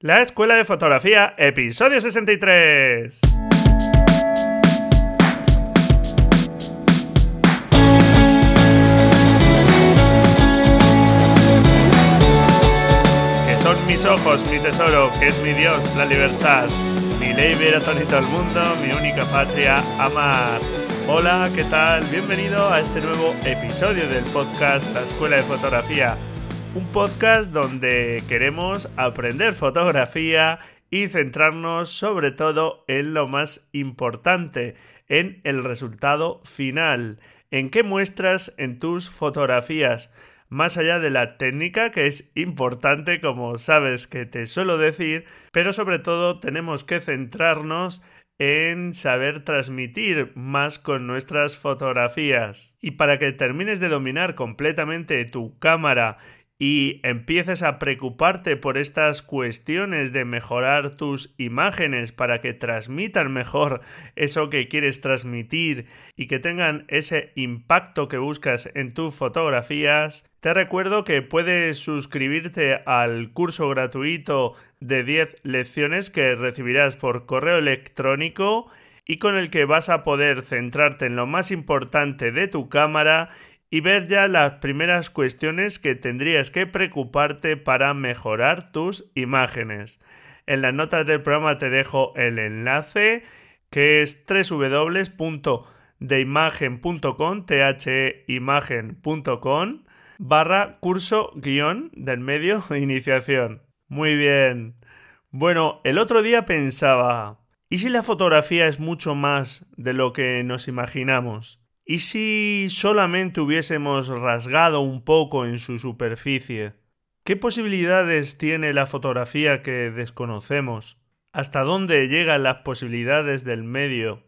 La Escuela de Fotografía, episodio 63. Que son mis ojos, mi tesoro, que es mi Dios, la libertad. Mi ley ver a todo el mundo, mi única patria, amar. Hola, ¿qué tal? Bienvenido a este nuevo episodio del podcast La Escuela de Fotografía un podcast donde queremos aprender fotografía y centrarnos sobre todo en lo más importante, en el resultado final, en qué muestras en tus fotografías, más allá de la técnica que es importante como sabes que te suelo decir, pero sobre todo tenemos que centrarnos en saber transmitir más con nuestras fotografías. Y para que termines de dominar completamente tu cámara y empieces a preocuparte por estas cuestiones de mejorar tus imágenes para que transmitan mejor eso que quieres transmitir y que tengan ese impacto que buscas en tus fotografías, te recuerdo que puedes suscribirte al curso gratuito de 10 lecciones que recibirás por correo electrónico y con el que vas a poder centrarte en lo más importante de tu cámara y ver ya las primeras cuestiones que tendrías que preocuparte para mejorar tus imágenes. En las notas del programa te dejo el enlace que es www.deimagen.com theimagen.com barra curso guion del medio de iniciación. Muy bien. Bueno, el otro día pensaba, ¿y si la fotografía es mucho más de lo que nos imaginamos? ¿Y si solamente hubiésemos rasgado un poco en su superficie? ¿Qué posibilidades tiene la fotografía que desconocemos? ¿Hasta dónde llegan las posibilidades del medio?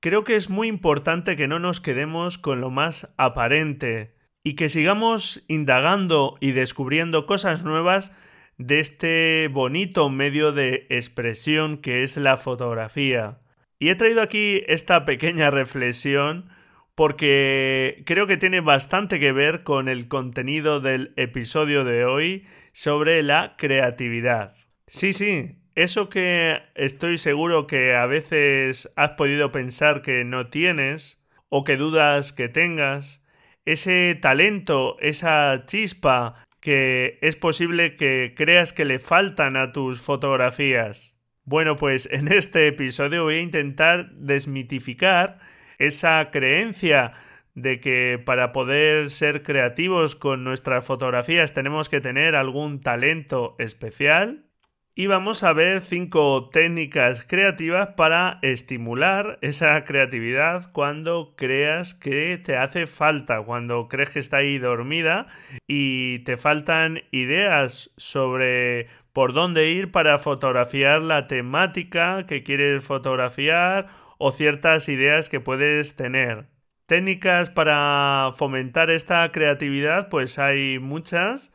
Creo que es muy importante que no nos quedemos con lo más aparente y que sigamos indagando y descubriendo cosas nuevas de este bonito medio de expresión que es la fotografía. Y he traído aquí esta pequeña reflexión porque creo que tiene bastante que ver con el contenido del episodio de hoy sobre la creatividad. Sí, sí, eso que estoy seguro que a veces has podido pensar que no tienes o que dudas que tengas, ese talento, esa chispa que es posible que creas que le faltan a tus fotografías. Bueno, pues en este episodio voy a intentar desmitificar esa creencia de que para poder ser creativos con nuestras fotografías tenemos que tener algún talento especial. Y vamos a ver cinco técnicas creativas para estimular esa creatividad cuando creas que te hace falta, cuando crees que está ahí dormida y te faltan ideas sobre por dónde ir para fotografiar la temática que quieres fotografiar o ciertas ideas que puedes tener. Técnicas para fomentar esta creatividad, pues hay muchas,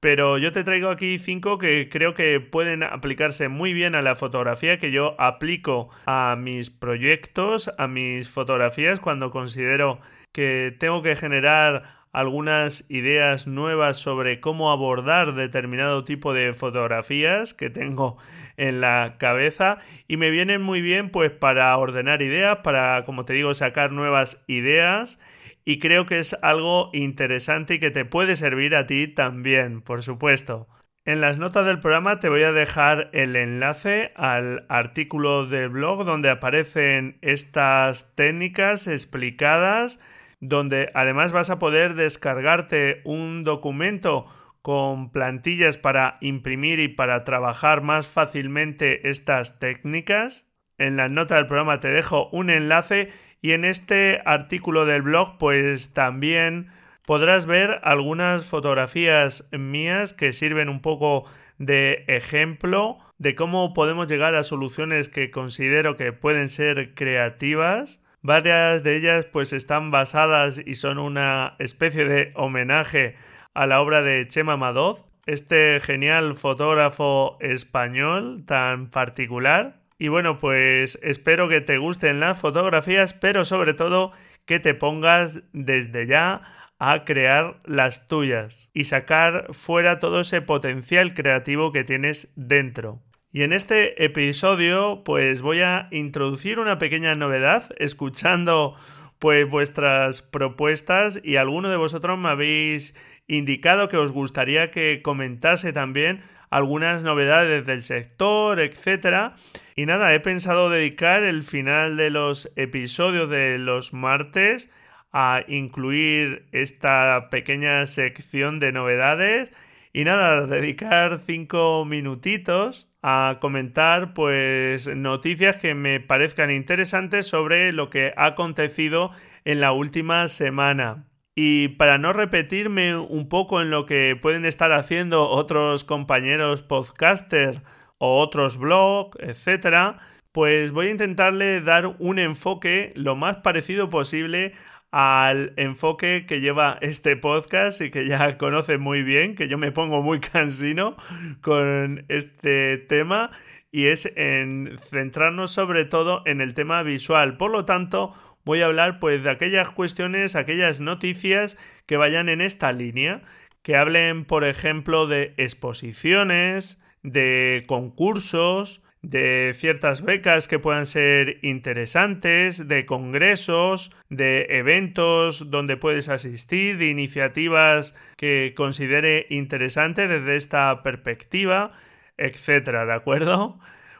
pero yo te traigo aquí cinco que creo que pueden aplicarse muy bien a la fotografía, que yo aplico a mis proyectos, a mis fotografías, cuando considero que tengo que generar algunas ideas nuevas sobre cómo abordar determinado tipo de fotografías que tengo en la cabeza y me vienen muy bien pues para ordenar ideas, para como te digo sacar nuevas ideas y creo que es algo interesante y que te puede servir a ti también, por supuesto. En las notas del programa te voy a dejar el enlace al artículo de blog donde aparecen estas técnicas explicadas donde además vas a poder descargarte un documento con plantillas para imprimir y para trabajar más fácilmente estas técnicas. En la nota del programa te dejo un enlace y en este artículo del blog pues también podrás ver algunas fotografías mías que sirven un poco de ejemplo de cómo podemos llegar a soluciones que considero que pueden ser creativas Varias de ellas pues están basadas y son una especie de homenaje a la obra de Chema Madoz, este genial fotógrafo español tan particular. Y bueno, pues espero que te gusten las fotografías, pero sobre todo que te pongas desde ya a crear las tuyas y sacar fuera todo ese potencial creativo que tienes dentro. Y en este episodio pues voy a introducir una pequeña novedad escuchando pues vuestras propuestas y alguno de vosotros me habéis indicado que os gustaría que comentase también algunas novedades del sector, etcétera. Y nada, he pensado dedicar el final de los episodios de los martes a incluir esta pequeña sección de novedades y nada, dedicar cinco minutitos a comentar pues noticias que me parezcan interesantes sobre lo que ha acontecido en la última semana. Y para no repetirme un poco en lo que pueden estar haciendo otros compañeros podcaster o otros blogs, etcétera, pues voy a intentarle dar un enfoque lo más parecido posible al enfoque que lleva este podcast y que ya conoce muy bien, que yo me pongo muy cansino con este tema y es en centrarnos sobre todo en el tema visual. Por lo tanto, voy a hablar pues de aquellas cuestiones, aquellas noticias que vayan en esta línea, que hablen por ejemplo de exposiciones, de concursos, de ciertas becas que puedan ser interesantes, de congresos, de eventos donde puedes asistir, de iniciativas que considere interesante desde esta perspectiva, etcétera, ¿de acuerdo?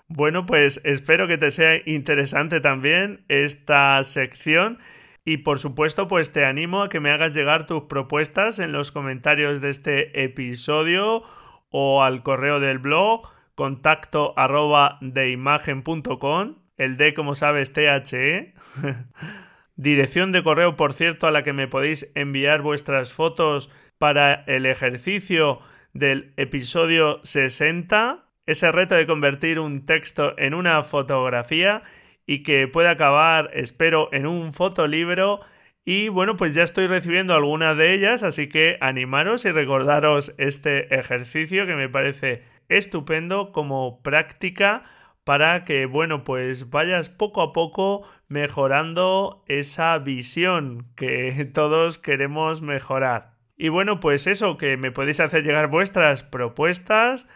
Bueno, pues espero que te sea interesante también esta sección y por supuesto pues te animo a que me hagas llegar tus propuestas en los comentarios de este episodio o al correo del blog contacto arroba de imagen.com el D como sabes THE dirección de correo por cierto a la que me podéis enviar vuestras fotos para el ejercicio del episodio 60 ese reto de convertir un texto en una fotografía y que pueda acabar, espero, en un fotolibro. Y bueno, pues ya estoy recibiendo algunas de ellas, así que animaros y recordaros este ejercicio que me parece estupendo como práctica para que, bueno, pues vayas poco a poco mejorando esa visión que todos queremos mejorar. Y bueno, pues eso, que me podéis hacer llegar vuestras propuestas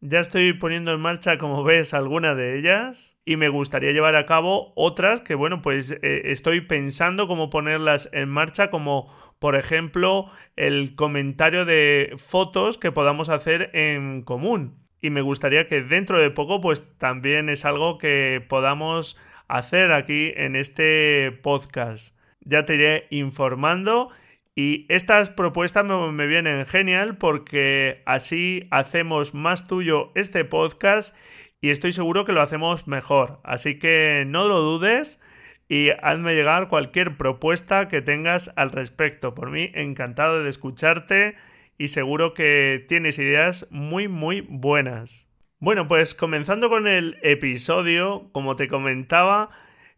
ya estoy poniendo en marcha, como ves, alguna de ellas y me gustaría llevar a cabo otras que, bueno, pues eh, estoy pensando cómo ponerlas en marcha, como por ejemplo el comentario de fotos que podamos hacer en común. Y me gustaría que dentro de poco, pues también es algo que podamos hacer aquí en este podcast. Ya te iré informando y estas propuestas me, vienen genial porque así hacemos más tuyo este podcast y estoy seguro que lo hacemos mejor. Así que no lo dudes y hazme llegar cualquier propuesta que tengas al respecto. Por mí, encantado de escucharte y seguro que tienes ideas muy, muy buenas. Bueno, pues comenzando con el episodio, como te comentaba,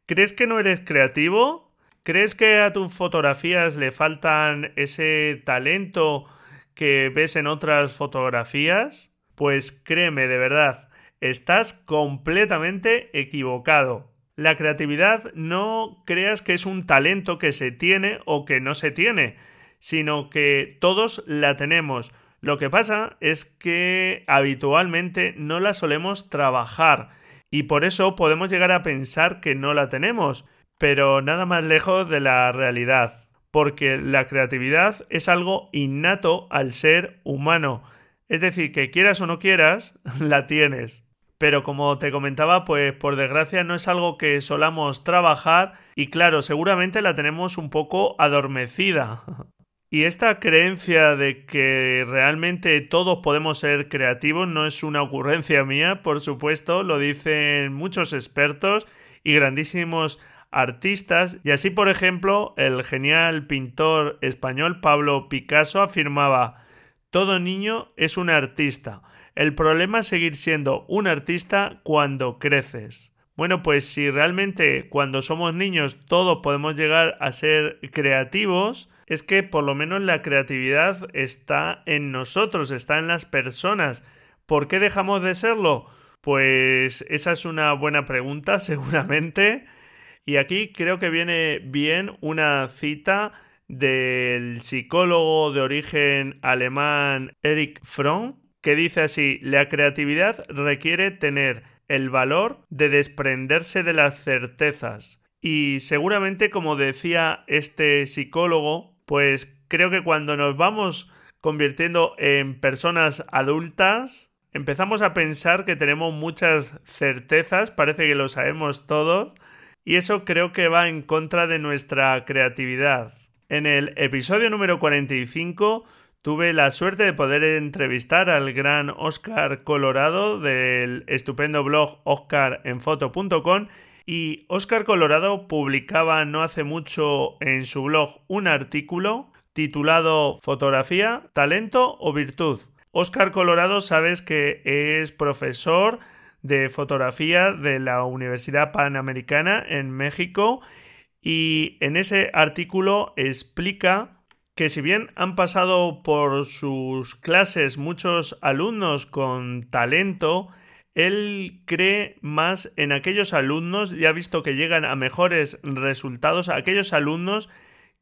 ¿crees que no eres creativo? ¿Crees que a tus fotografías le faltan ese talento que ves en otras fotografías? Pues créeme, de verdad, estás completamente equivocado. La creatividad no creas que es un talento que se tiene o que no se tiene, sino que todos la tenemos. Lo que pasa es que habitualmente no la solemos trabajar y por eso podemos llegar a pensar que no la tenemos pero nada más lejos de la realidad, porque la creatividad es algo innato al ser humano, es decir, que quieras o no quieras, la tienes. Pero como te comentaba, pues por desgracia no es algo que solamos trabajar y claro, seguramente la tenemos un poco adormecida. Y esta creencia de que realmente todos podemos ser creativos no es una ocurrencia mía, por supuesto, lo dicen muchos expertos y grandísimos artistas y así por ejemplo el genial pintor español Pablo Picasso afirmaba todo niño es un artista. El problema es seguir siendo un artista cuando creces. Bueno, pues si realmente cuando somos niños todos podemos llegar a ser creativos, es que por lo menos la creatividad está en nosotros, está en las personas. ¿Por qué dejamos de serlo? Pues esa es una buena pregunta, seguramente. Y aquí creo que viene bien una cita del psicólogo de origen alemán Erich Fromm, que dice así, la creatividad requiere tener el valor de desprenderse de las certezas. Y seguramente, como decía este psicólogo, pues creo que cuando nos vamos convirtiendo en personas adultas, empezamos a pensar que tenemos muchas certezas, parece que lo sabemos todos, y eso creo que va en contra de nuestra creatividad. En el episodio número 45 tuve la suerte de poder entrevistar al gran Oscar Colorado del estupendo blog oscarenfoto.com y Oscar Colorado publicaba no hace mucho en su blog un artículo titulado Fotografía, talento o virtud. Oscar Colorado sabes que es profesor de fotografía de la Universidad Panamericana en México y en ese artículo explica que si bien han pasado por sus clases muchos alumnos con talento, él cree más en aquellos alumnos, ya ha visto que llegan a mejores resultados, aquellos alumnos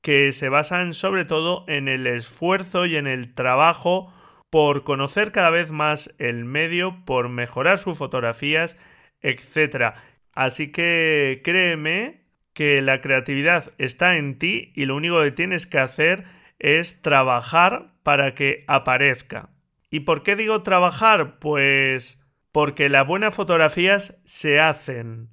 que se basan sobre todo en el esfuerzo y en el trabajo por conocer cada vez más el medio, por mejorar sus fotografías, etc. Así que créeme que la creatividad está en ti y lo único que tienes que hacer es trabajar para que aparezca. ¿Y por qué digo trabajar? Pues porque las buenas fotografías se hacen.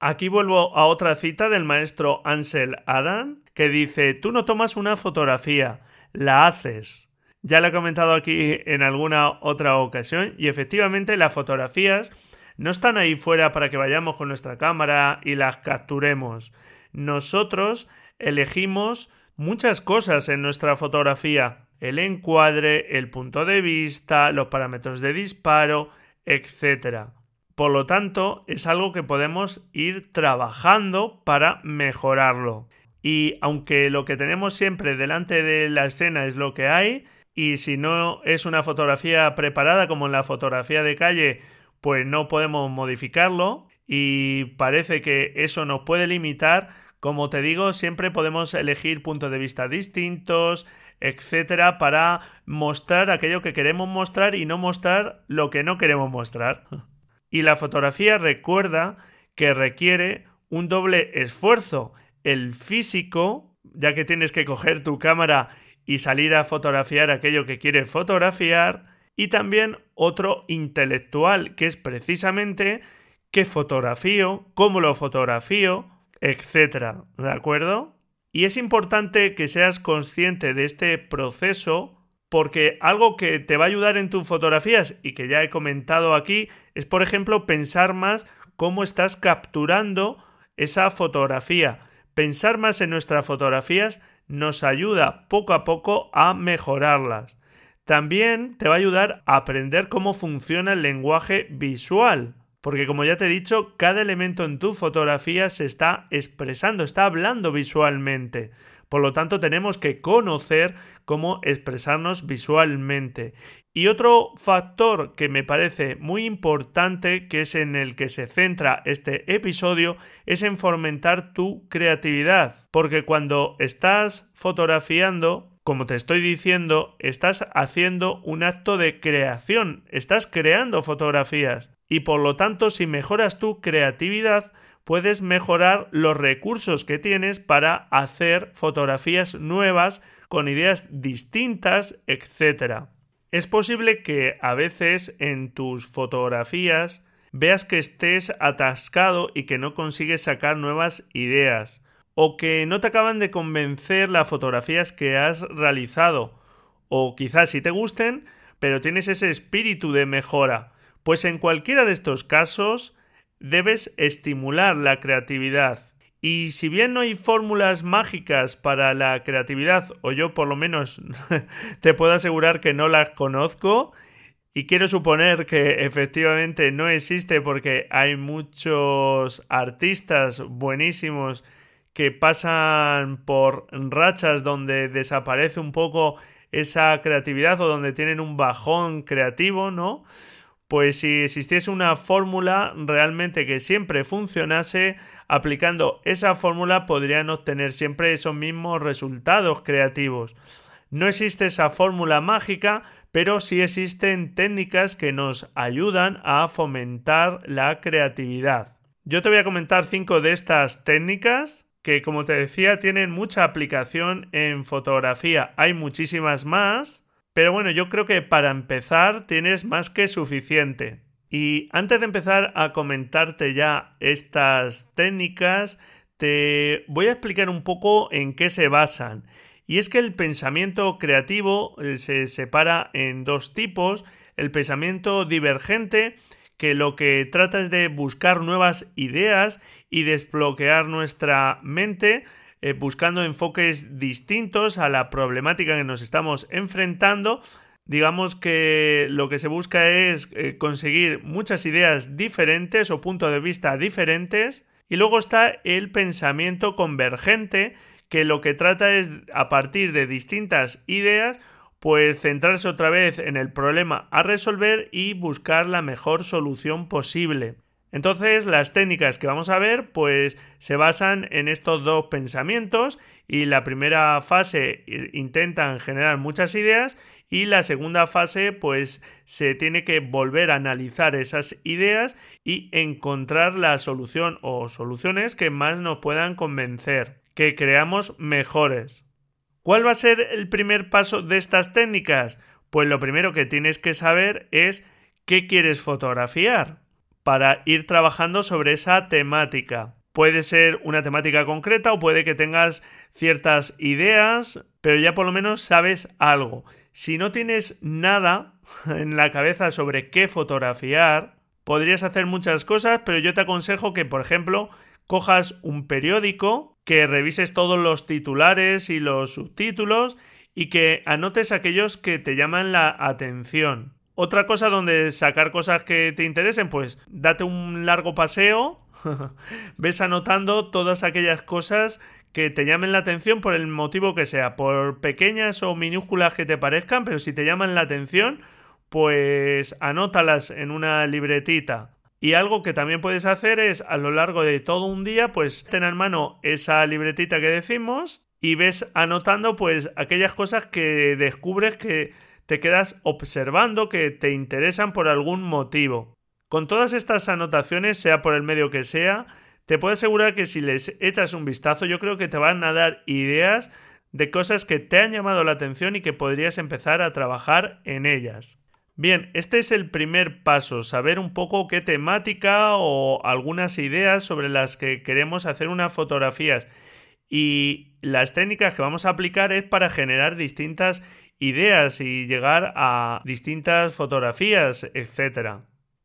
Aquí vuelvo a otra cita del maestro Ansel Adam que dice, tú no tomas una fotografía, la haces. Ya lo he comentado aquí en alguna otra ocasión y efectivamente las fotografías no están ahí fuera para que vayamos con nuestra cámara y las capturemos. Nosotros elegimos muchas cosas en nuestra fotografía. El encuadre, el punto de vista, los parámetros de disparo, etc. Por lo tanto, es algo que podemos ir trabajando para mejorarlo. Y aunque lo que tenemos siempre delante de la escena es lo que hay, y si no es una fotografía preparada como en la fotografía de calle, pues no podemos modificarlo y parece que eso nos puede limitar. Como te digo, siempre podemos elegir puntos de vista distintos, etcétera, para mostrar aquello que queremos mostrar y no mostrar lo que no queremos mostrar. Y la fotografía recuerda que requiere un doble esfuerzo, el físico, ya que tienes que coger tu cámara y salir a fotografiar aquello que quieres fotografiar, y también otro intelectual, que es precisamente qué fotografío, cómo lo fotografío, etc. ¿De acuerdo? Y es importante que seas consciente de este proceso porque algo que te va a ayudar en tus fotografías y que ya he comentado aquí es, por ejemplo, pensar más cómo estás capturando esa fotografía. Pensar más en nuestras fotografías nos ayuda poco a poco a mejorarlas. También te va a ayudar a aprender cómo funciona el lenguaje visual. Porque como ya te he dicho, cada elemento en tu fotografía se está expresando, está hablando visualmente. Por lo tanto, tenemos que conocer cómo expresarnos visualmente. Y otro factor que me parece muy importante, que es en el que se centra este episodio, es en fomentar tu creatividad. Porque cuando estás fotografiando, como te estoy diciendo, estás haciendo un acto de creación, estás creando fotografías. Y por lo tanto, si mejoras tu creatividad, puedes mejorar los recursos que tienes para hacer fotografías nuevas con ideas distintas, etc. Es posible que a veces en tus fotografías veas que estés atascado y que no consigues sacar nuevas ideas, o que no te acaban de convencer las fotografías que has realizado, o quizás si te gusten, pero tienes ese espíritu de mejora. Pues en cualquiera de estos casos, debes estimular la creatividad. Y si bien no hay fórmulas mágicas para la creatividad, o yo por lo menos te puedo asegurar que no las conozco, y quiero suponer que efectivamente no existe porque hay muchos artistas buenísimos que pasan por rachas donde desaparece un poco esa creatividad o donde tienen un bajón creativo, ¿no? pues si existiese una fórmula realmente que siempre funcionase, aplicando esa fórmula podrían obtener siempre esos mismos resultados creativos. No existe esa fórmula mágica, pero sí existen técnicas que nos ayudan a fomentar la creatividad. Yo te voy a comentar cinco de estas técnicas que, como te decía, tienen mucha aplicación en fotografía. Hay muchísimas más, pero bueno, yo creo que para empezar tienes más que suficiente. Y antes de empezar a comentarte ya estas técnicas, te voy a explicar un poco en qué se basan. Y es que el pensamiento creativo eh, se separa en dos tipos. El pensamiento divergente, que lo que trata es de buscar nuevas ideas y desbloquear nuestra mente, eh, buscando enfoques distintos a la problemática que nos estamos enfrentando. Digamos que lo que se busca es eh, conseguir muchas ideas diferentes o puntos de vista diferentes. Y luego está el pensamiento convergente, que lo que trata es, a partir de distintas ideas, pues centrarse otra vez en el problema a resolver y buscar la mejor solución posible. Entonces, las técnicas que vamos a ver, pues se basan en estos dos pensamientos y la primera fase intentan generar muchas ideas y la segunda fase, pues se tiene que volver a analizar esas ideas y encontrar la solución o soluciones que más nos puedan convencer, que creamos mejores. ¿Cuál va a ser el primer paso de estas técnicas? Pues lo primero que tienes que saber es qué quieres fotografiar para ir trabajando sobre esa temática. Puede ser una temática concreta o puede que tengas ciertas ideas, pero ya por lo menos sabes algo. Si no tienes nada en la cabeza sobre qué fotografiar, podrías hacer muchas cosas, pero yo te aconsejo que, por ejemplo, cojas un periódico, que revises todos los titulares y los subtítulos y que anotes aquellos que te llaman la atención. Otra cosa donde sacar cosas que te interesen, pues date un largo paseo, ves anotando todas aquellas cosas que te llamen la atención por el motivo que sea, por pequeñas o minúsculas que te parezcan, pero si te llaman la atención, pues anótalas en una libretita. Y algo que también puedes hacer es a lo largo de todo un día, pues tener en mano esa libretita que decimos y ves anotando pues aquellas cosas que descubres que te quedas observando que te interesan por algún motivo. Con todas estas anotaciones, sea por el medio que sea, te puedo asegurar que si les echas un vistazo, yo creo que te van a dar ideas de cosas que te han llamado la atención y que podrías empezar a trabajar en ellas. Bien, este es el primer paso, saber un poco qué temática o algunas ideas sobre las que queremos hacer unas fotografías. Y las técnicas que vamos a aplicar es para generar distintas ideas y llegar a distintas fotografías, etc.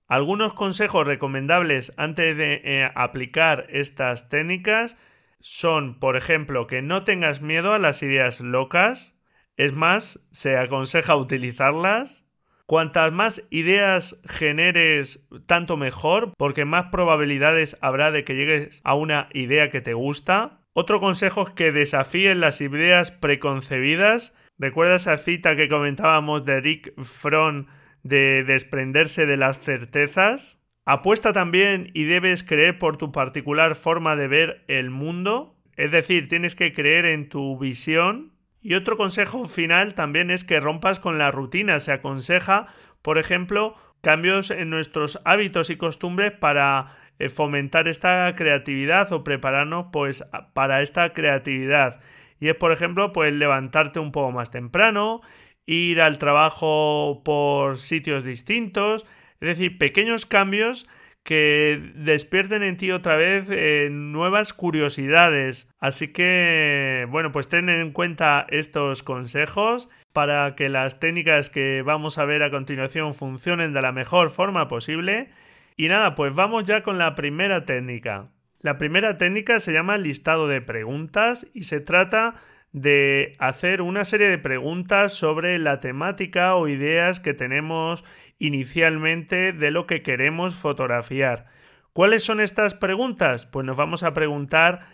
Algunos consejos recomendables antes de eh, aplicar estas técnicas son, por ejemplo, que no tengas miedo a las ideas locas. Es más, se aconseja utilizarlas. Cuantas más ideas generes, tanto mejor, porque más probabilidades habrá de que llegues a una idea que te gusta. Otro consejo es que desafíen las ideas preconcebidas ¿Recuerdas esa cita que comentábamos de Rick Fromm de desprenderse de las certezas? Apuesta también y debes creer por tu particular forma de ver el mundo. Es decir, tienes que creer en tu visión. Y otro consejo final también es que rompas con la rutina. Se aconseja, por ejemplo, cambios en nuestros hábitos y costumbres para eh, fomentar esta creatividad o prepararnos pues para esta creatividad. Y es, por ejemplo, pues levantarte un poco más temprano, ir al trabajo por sitios distintos, es decir, pequeños cambios que despierten en ti otra vez eh, nuevas curiosidades. Así que, bueno, pues ten en cuenta estos consejos para que las técnicas que vamos a ver a continuación funcionen de la mejor forma posible. Y nada, pues vamos ya con la primera técnica. La primera técnica se llama listado de preguntas y se trata de hacer una serie de preguntas sobre la temática o ideas que tenemos inicialmente de lo que queremos fotografiar. ¿Cuáles son estas preguntas? Pues nos vamos a preguntar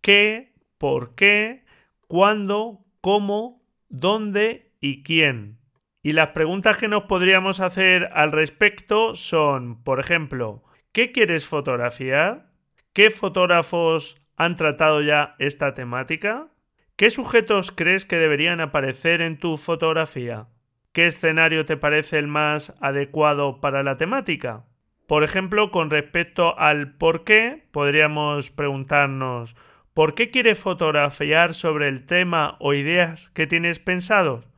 qué, por qué, cuándo, cómo, dónde y quién. Y las preguntas que nos podríamos hacer al respecto son, por ejemplo, ¿qué quieres fotografiar? ¿Qué fotógrafos han tratado ya esta temática? ¿Qué sujetos crees que deberían aparecer en tu fotografía? ¿Qué escenario te parece el más adecuado para la temática? Por ejemplo, con respecto al por qué, podríamos preguntarnos ¿por qué quieres fotografiar sobre el tema o ideas que tienes pensados?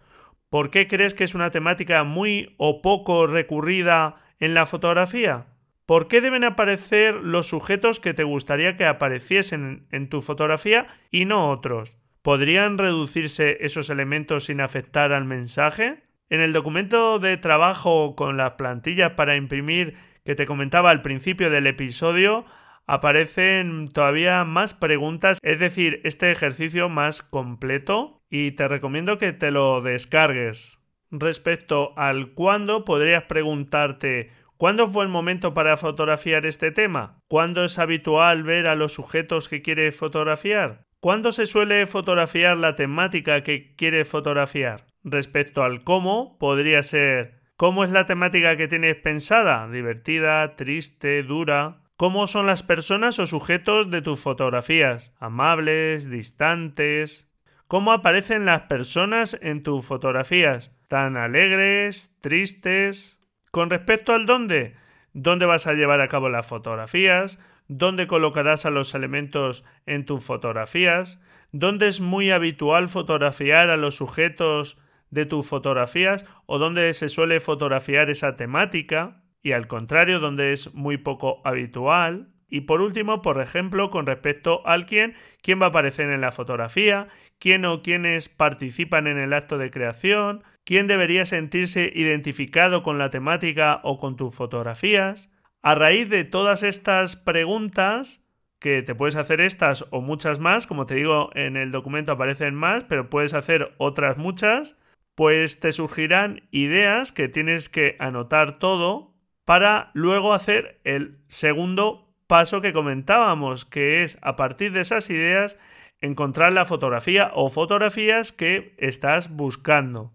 ¿Por qué crees que es una temática muy o poco recurrida en la fotografía? ¿Por qué deben aparecer los sujetos que te gustaría que apareciesen en tu fotografía y no otros? ¿Podrían reducirse esos elementos sin afectar al mensaje? En el documento de trabajo con las plantillas para imprimir que te comentaba al principio del episodio, aparecen todavía más preguntas, es decir, este ejercicio más completo y te recomiendo que te lo descargues. Respecto al cuándo, podrías preguntarte ¿Cuándo fue el momento para fotografiar este tema? ¿Cuándo es habitual ver a los sujetos que quiere fotografiar? ¿Cuándo se suele fotografiar la temática que quiere fotografiar? Respecto al cómo, podría ser ¿cómo es la temática que tienes pensada? ¿Divertida, triste, dura? ¿Cómo son las personas o sujetos de tus fotografías? ¿Amables, distantes? ¿Cómo aparecen las personas en tus fotografías? ¿Tan alegres, tristes? Con respecto al dónde, ¿dónde vas a llevar a cabo las fotografías? ¿Dónde colocarás a los elementos en tus fotografías? ¿Dónde es muy habitual fotografiar a los sujetos de tus fotografías o donde se suele fotografiar esa temática y al contrario donde es muy poco habitual. Y por último, por ejemplo, con respecto al quién, quién va a aparecer en la fotografía, quién o quiénes participan en el acto de creación, quién debería sentirse identificado con la temática o con tus fotografías. A raíz de todas estas preguntas, que te puedes hacer estas o muchas más, como te digo, en el documento aparecen más, pero puedes hacer otras muchas, pues te surgirán ideas que tienes que anotar todo para luego hacer el segundo paso que comentábamos, que es a partir de esas ideas encontrar la fotografía o fotografías que estás buscando.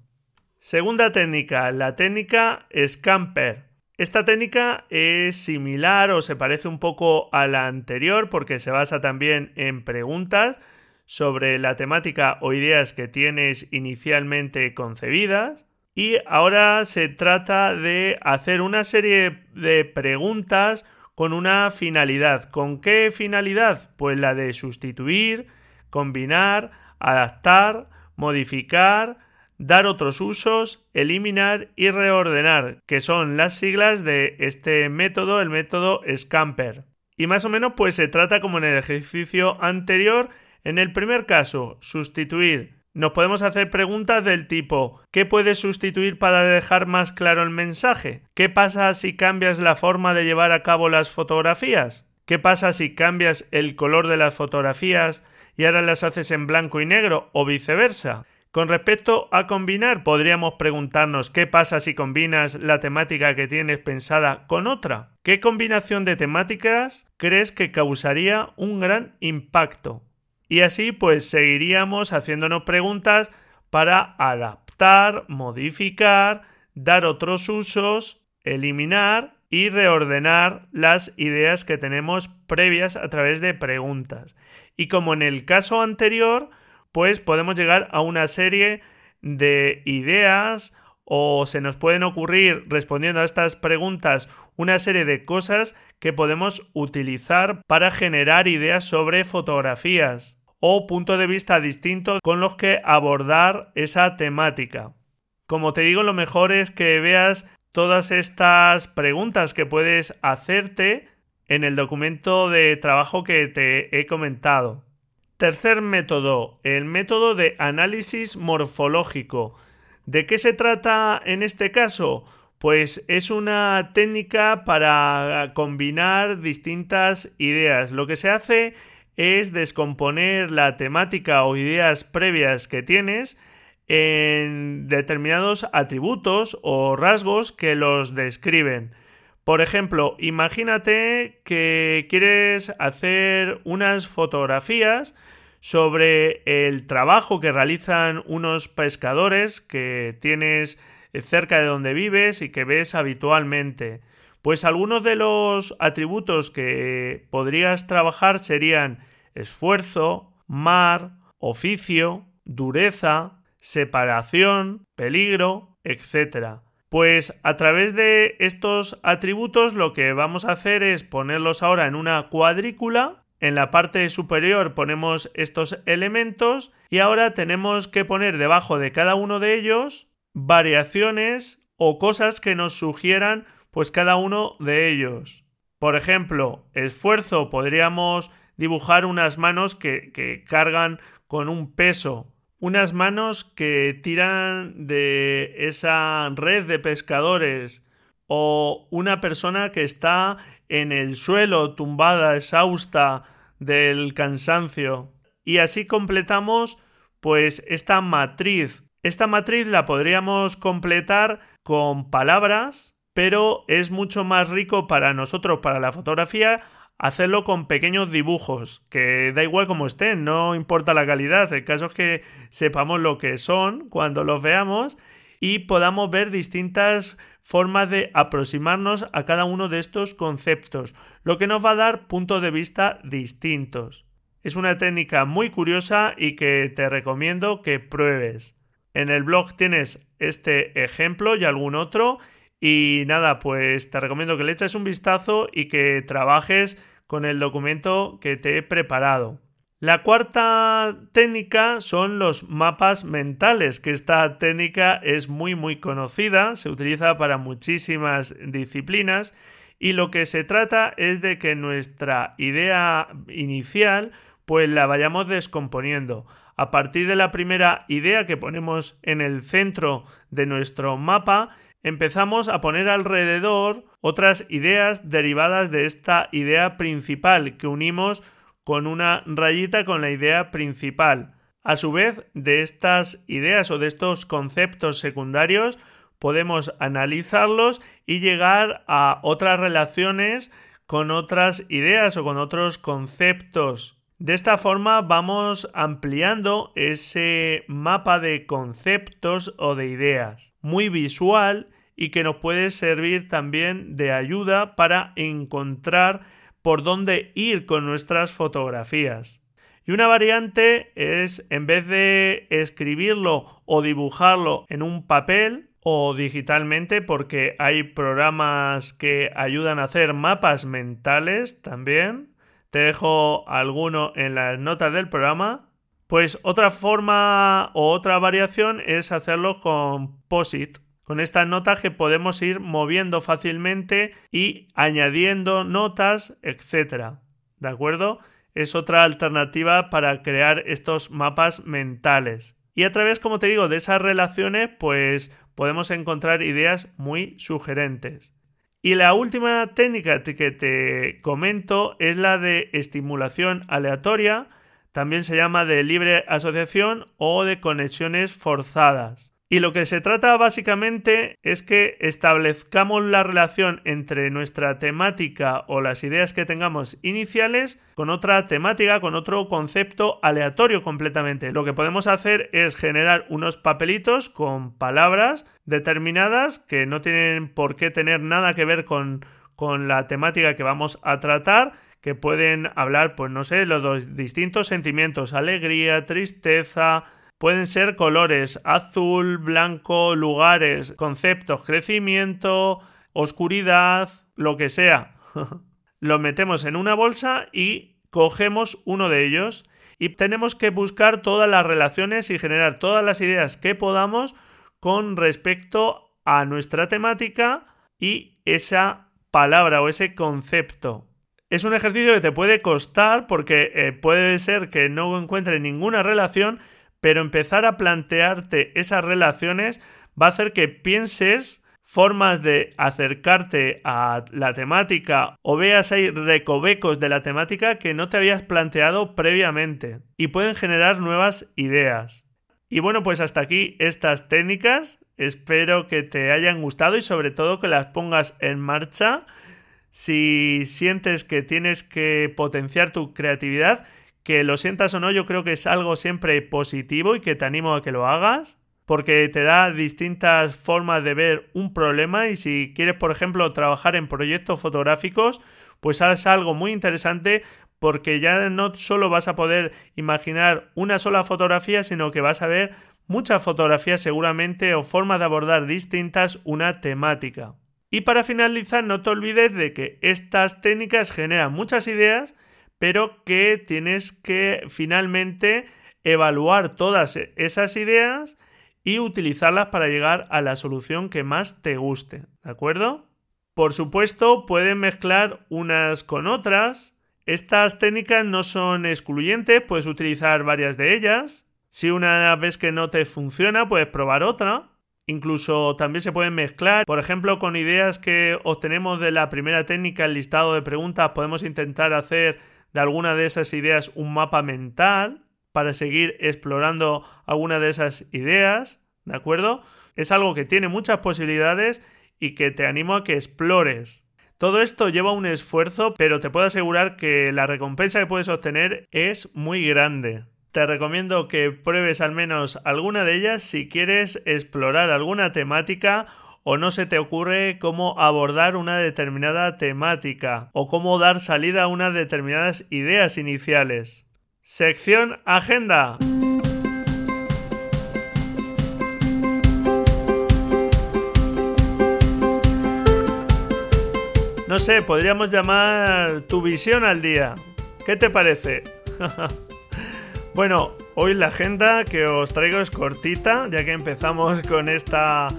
Segunda técnica, la técnica Scamper. Esta técnica es similar o se parece un poco a la anterior porque se basa también en preguntas sobre la temática o ideas que tienes inicialmente concebidas. Y ahora se trata de hacer una serie de preguntas con una finalidad. ¿Con qué finalidad? Pues la de sustituir, combinar, adaptar, modificar, dar otros usos, eliminar y reordenar, que son las siglas de este método, el método Scamper. Y más o menos pues se trata como en el ejercicio anterior en el primer caso, sustituir. Nos podemos hacer preguntas del tipo ¿qué puedes sustituir para dejar más claro el mensaje? ¿Qué pasa si cambias la forma de llevar a cabo las fotografías? ¿Qué pasa si cambias el color de las fotografías y ahora las haces en blanco y negro o viceversa? Con respecto a combinar, podríamos preguntarnos qué pasa si combinas la temática que tienes pensada con otra. ¿Qué combinación de temáticas crees que causaría un gran impacto? Y así pues seguiríamos haciéndonos preguntas para adaptar, modificar, dar otros usos, eliminar y reordenar las ideas que tenemos previas a través de preguntas. Y como en el caso anterior, pues podemos llegar a una serie de ideas o se nos pueden ocurrir respondiendo a estas preguntas una serie de cosas que podemos utilizar para generar ideas sobre fotografías o puntos de vista distintos con los que abordar esa temática. Como te digo, lo mejor es que veas todas estas preguntas que puedes hacerte en el documento de trabajo que te he comentado. Tercer método, el método de análisis morfológico. ¿De qué se trata en este caso? Pues es una técnica para combinar distintas ideas. Lo que se hace es descomponer la temática o ideas previas que tienes en determinados atributos o rasgos que los describen. Por ejemplo, imagínate que quieres hacer unas fotografías sobre el trabajo que realizan unos pescadores que tienes cerca de donde vives y que ves habitualmente. Pues algunos de los atributos que podrías trabajar serían esfuerzo, mar, oficio, dureza, separación, peligro, etc. Pues a través de estos atributos lo que vamos a hacer es ponerlos ahora en una cuadrícula. En la parte superior ponemos estos elementos y ahora tenemos que poner debajo de cada uno de ellos variaciones o cosas que nos sugieran pues cada uno de ellos. Por ejemplo, esfuerzo podríamos dibujar unas manos que, que cargan con un peso unas manos que tiran de esa red de pescadores o una persona que está en el suelo tumbada, exhausta del cansancio. Y así completamos pues esta matriz. Esta matriz la podríamos completar con palabras, pero es mucho más rico para nosotros, para la fotografía, hacerlo con pequeños dibujos, que da igual como estén, no importa la calidad, el caso es que sepamos lo que son cuando los veamos y podamos ver distintas formas de aproximarnos a cada uno de estos conceptos, lo que nos va a dar puntos de vista distintos. Es una técnica muy curiosa y que te recomiendo que pruebes. En el blog tienes este ejemplo y algún otro y nada, pues te recomiendo que le eches un vistazo y que trabajes con el documento que te he preparado. La cuarta técnica son los mapas mentales, que esta técnica es muy muy conocida, se utiliza para muchísimas disciplinas y lo que se trata es de que nuestra idea inicial pues la vayamos descomponiendo. A partir de la primera idea que ponemos en el centro de nuestro mapa, empezamos a poner alrededor otras ideas derivadas de esta idea principal que unimos con una rayita con la idea principal. A su vez, de estas ideas o de estos conceptos secundarios podemos analizarlos y llegar a otras relaciones con otras ideas o con otros conceptos. De esta forma vamos ampliando ese mapa de conceptos o de ideas, muy visual y que nos puede servir también de ayuda para encontrar por dónde ir con nuestras fotografías. Y una variante es, en vez de escribirlo o dibujarlo en un papel o digitalmente, porque hay programas que ayudan a hacer mapas mentales también, te dejo alguno en las notas del programa. Pues otra forma o otra variación es hacerlo con POSIT, con estas notas que podemos ir moviendo fácilmente y añadiendo notas, etc. ¿De acuerdo? Es otra alternativa para crear estos mapas mentales. Y a través, como te digo, de esas relaciones, pues podemos encontrar ideas muy sugerentes. Y la última técnica que te comento es la de estimulación aleatoria, también se llama de libre asociación o de conexiones forzadas. Y lo que se trata básicamente es que establezcamos la relación entre nuestra temática o las ideas que tengamos iniciales con otra temática, con otro concepto aleatorio completamente. Lo que podemos hacer es generar unos papelitos con palabras determinadas que no tienen por qué tener nada que ver con, con la temática que vamos a tratar que pueden hablar, pues no sé, los distintos sentimientos, alegría, tristeza, Pueden ser colores azul, blanco, lugares, conceptos, crecimiento, oscuridad, lo que sea. lo metemos en una bolsa y cogemos uno de ellos y tenemos que buscar todas las relaciones y generar todas las ideas que podamos con respecto a nuestra temática y esa palabra o ese concepto. Es un ejercicio que te puede costar porque eh, puede ser que no encuentre ninguna relación, pero empezar a plantearte esas relaciones va a hacer que pienses formas de acercarte a la temática o veas ahí recovecos de la temática que no te habías planteado previamente y pueden generar nuevas ideas. Y bueno, pues hasta aquí estas técnicas. Espero que te hayan gustado y sobre todo que las pongas en marcha. Si sientes que tienes que potenciar tu creatividad, que lo sientas o no, yo creo que es algo siempre positivo y que te animo a que lo hagas porque te da distintas formas de ver un problema y si quieres, por ejemplo, trabajar en proyectos fotográficos, pues es algo muy interesante porque ya no solo vas a poder imaginar una sola fotografía, sino que vas a ver muchas fotografías seguramente o formas de abordar distintas una temática. Y para finalizar, no te olvides de que estas técnicas generan muchas ideas, pero que tienes que finalmente evaluar todas esas ideas y utilizarlas para llegar a la solución que más te guste, ¿de acuerdo? Por supuesto, pueden mezclar unas con otras. Estas técnicas no son excluyentes, puedes utilizar varias de ellas. Si una vez que no te funciona, puedes probar otra. Incluso también se pueden mezclar, por ejemplo, con ideas que obtenemos de la primera técnica, el listado de preguntas, podemos intentar hacer de alguna de esas ideas un mapa mental para seguir explorando alguna de esas ideas, ¿de acuerdo? Es algo que tiene muchas posibilidades y que te animo a que explores. Todo esto lleva un esfuerzo, pero te puedo asegurar que la recompensa que puedes obtener es muy grande. Te recomiendo que pruebes al menos alguna de ellas si quieres explorar alguna temática o no se te ocurre cómo abordar una determinada temática o cómo dar salida a unas determinadas ideas iniciales. Sección Agenda. No sé, podríamos llamar tu visión al día. ¿Qué te parece? bueno, hoy la agenda que os traigo es cortita, ya que empezamos con esta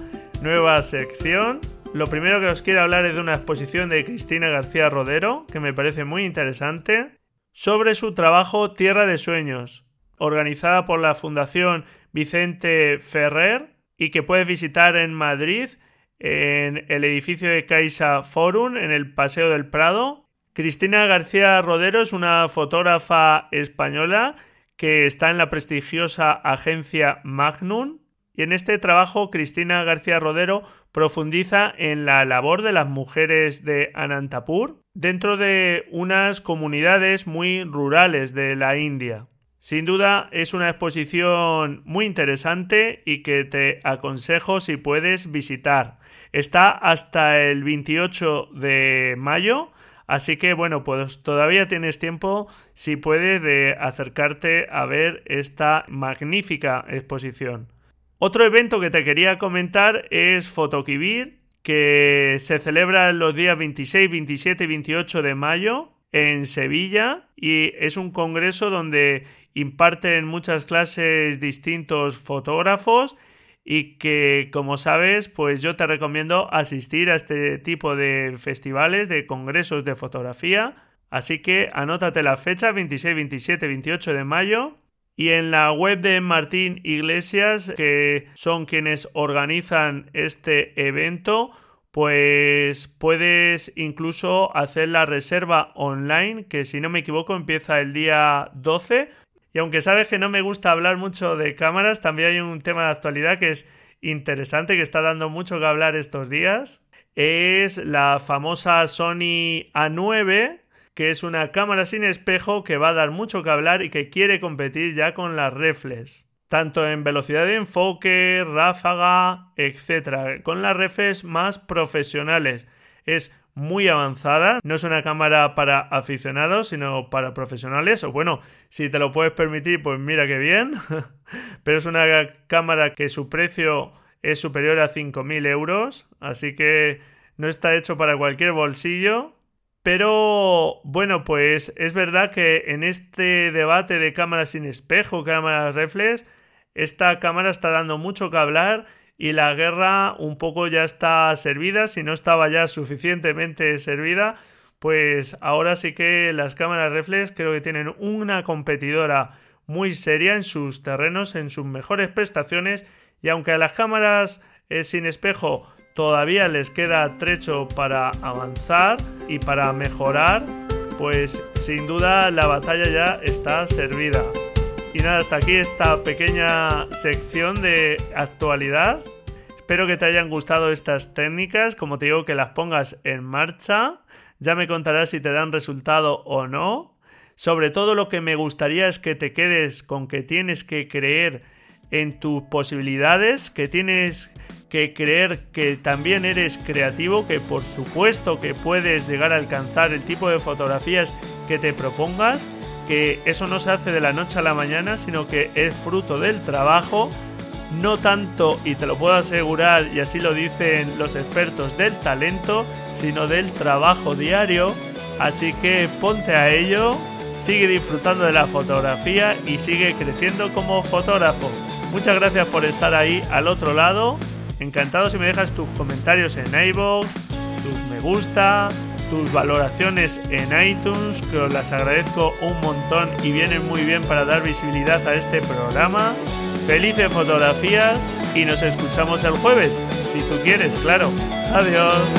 nueva sección. Lo primero que os quiero hablar es de una exposición de Cristina García Rodero, que me parece muy interesante sobre su trabajo Tierra de Sueños, organizada por la Fundación Vicente Ferrer y que puedes visitar en Madrid en el edificio de Caixa Forum en el Paseo del Prado. Cristina García Rodero es una fotógrafa española que está en la prestigiosa agencia Magnum y en este trabajo Cristina García Rodero profundiza en la labor de las mujeres de Anantapur dentro de unas comunidades muy rurales de la India. Sin duda es una exposición muy interesante y que te aconsejo si puedes visitar. Está hasta el 28 de mayo, así que bueno, pues todavía tienes tiempo si puedes de acercarte a ver esta magnífica exposición. Otro evento que te quería comentar es Fotokibir, que se celebra los días 26, 27 y 28 de mayo en Sevilla y es un congreso donde imparten muchas clases distintos fotógrafos y que como sabes pues yo te recomiendo asistir a este tipo de festivales de congresos de fotografía. Así que anótate la fecha 26 27 28 de mayo y en la web de Martín Iglesias, que son quienes organizan este evento, pues puedes incluso hacer la reserva online, que si no me equivoco empieza el día 12. Y aunque sabes que no me gusta hablar mucho de cámaras, también hay un tema de actualidad que es interesante, que está dando mucho que hablar estos días. Es la famosa Sony A9, que es una cámara sin espejo que va a dar mucho que hablar y que quiere competir ya con las reflex. Tanto en velocidad de enfoque, ráfaga, etc. Con las reflex más profesionales. Es muy avanzada, no es una cámara para aficionados, sino para profesionales. O bueno, si te lo puedes permitir, pues mira qué bien. Pero es una cámara que su precio es superior a 5.000 euros, así que no está hecho para cualquier bolsillo pero bueno, pues es verdad que en este debate de cámaras sin espejo, cámaras reflex, esta cámara está dando mucho que hablar y la guerra un poco ya está servida, si no estaba ya suficientemente servida, pues ahora sí que las cámaras reflex creo que tienen una competidora muy seria en sus terrenos, en sus mejores prestaciones. Y aunque a las cámaras eh, sin espejo todavía les queda trecho para avanzar y para mejorar, pues sin duda la batalla ya está servida. Y nada, hasta aquí esta pequeña sección de actualidad. Espero que te hayan gustado estas técnicas, como te digo, que las pongas en marcha. Ya me contarás si te dan resultado o no. Sobre todo lo que me gustaría es que te quedes con que tienes que creer en tus posibilidades, que tienes que creer que también eres creativo, que por supuesto que puedes llegar a alcanzar el tipo de fotografías que te propongas, que eso no se hace de la noche a la mañana, sino que es fruto del trabajo, no tanto, y te lo puedo asegurar, y así lo dicen los expertos, del talento, sino del trabajo diario. Así que ponte a ello, sigue disfrutando de la fotografía y sigue creciendo como fotógrafo. Muchas gracias por estar ahí al otro lado. Encantado si me dejas tus comentarios en iVoox, tus me gusta, tus valoraciones en iTunes, que os las agradezco un montón y vienen muy bien para dar visibilidad a este programa. Felices fotografías y nos escuchamos el jueves, si tú quieres, claro. Adiós.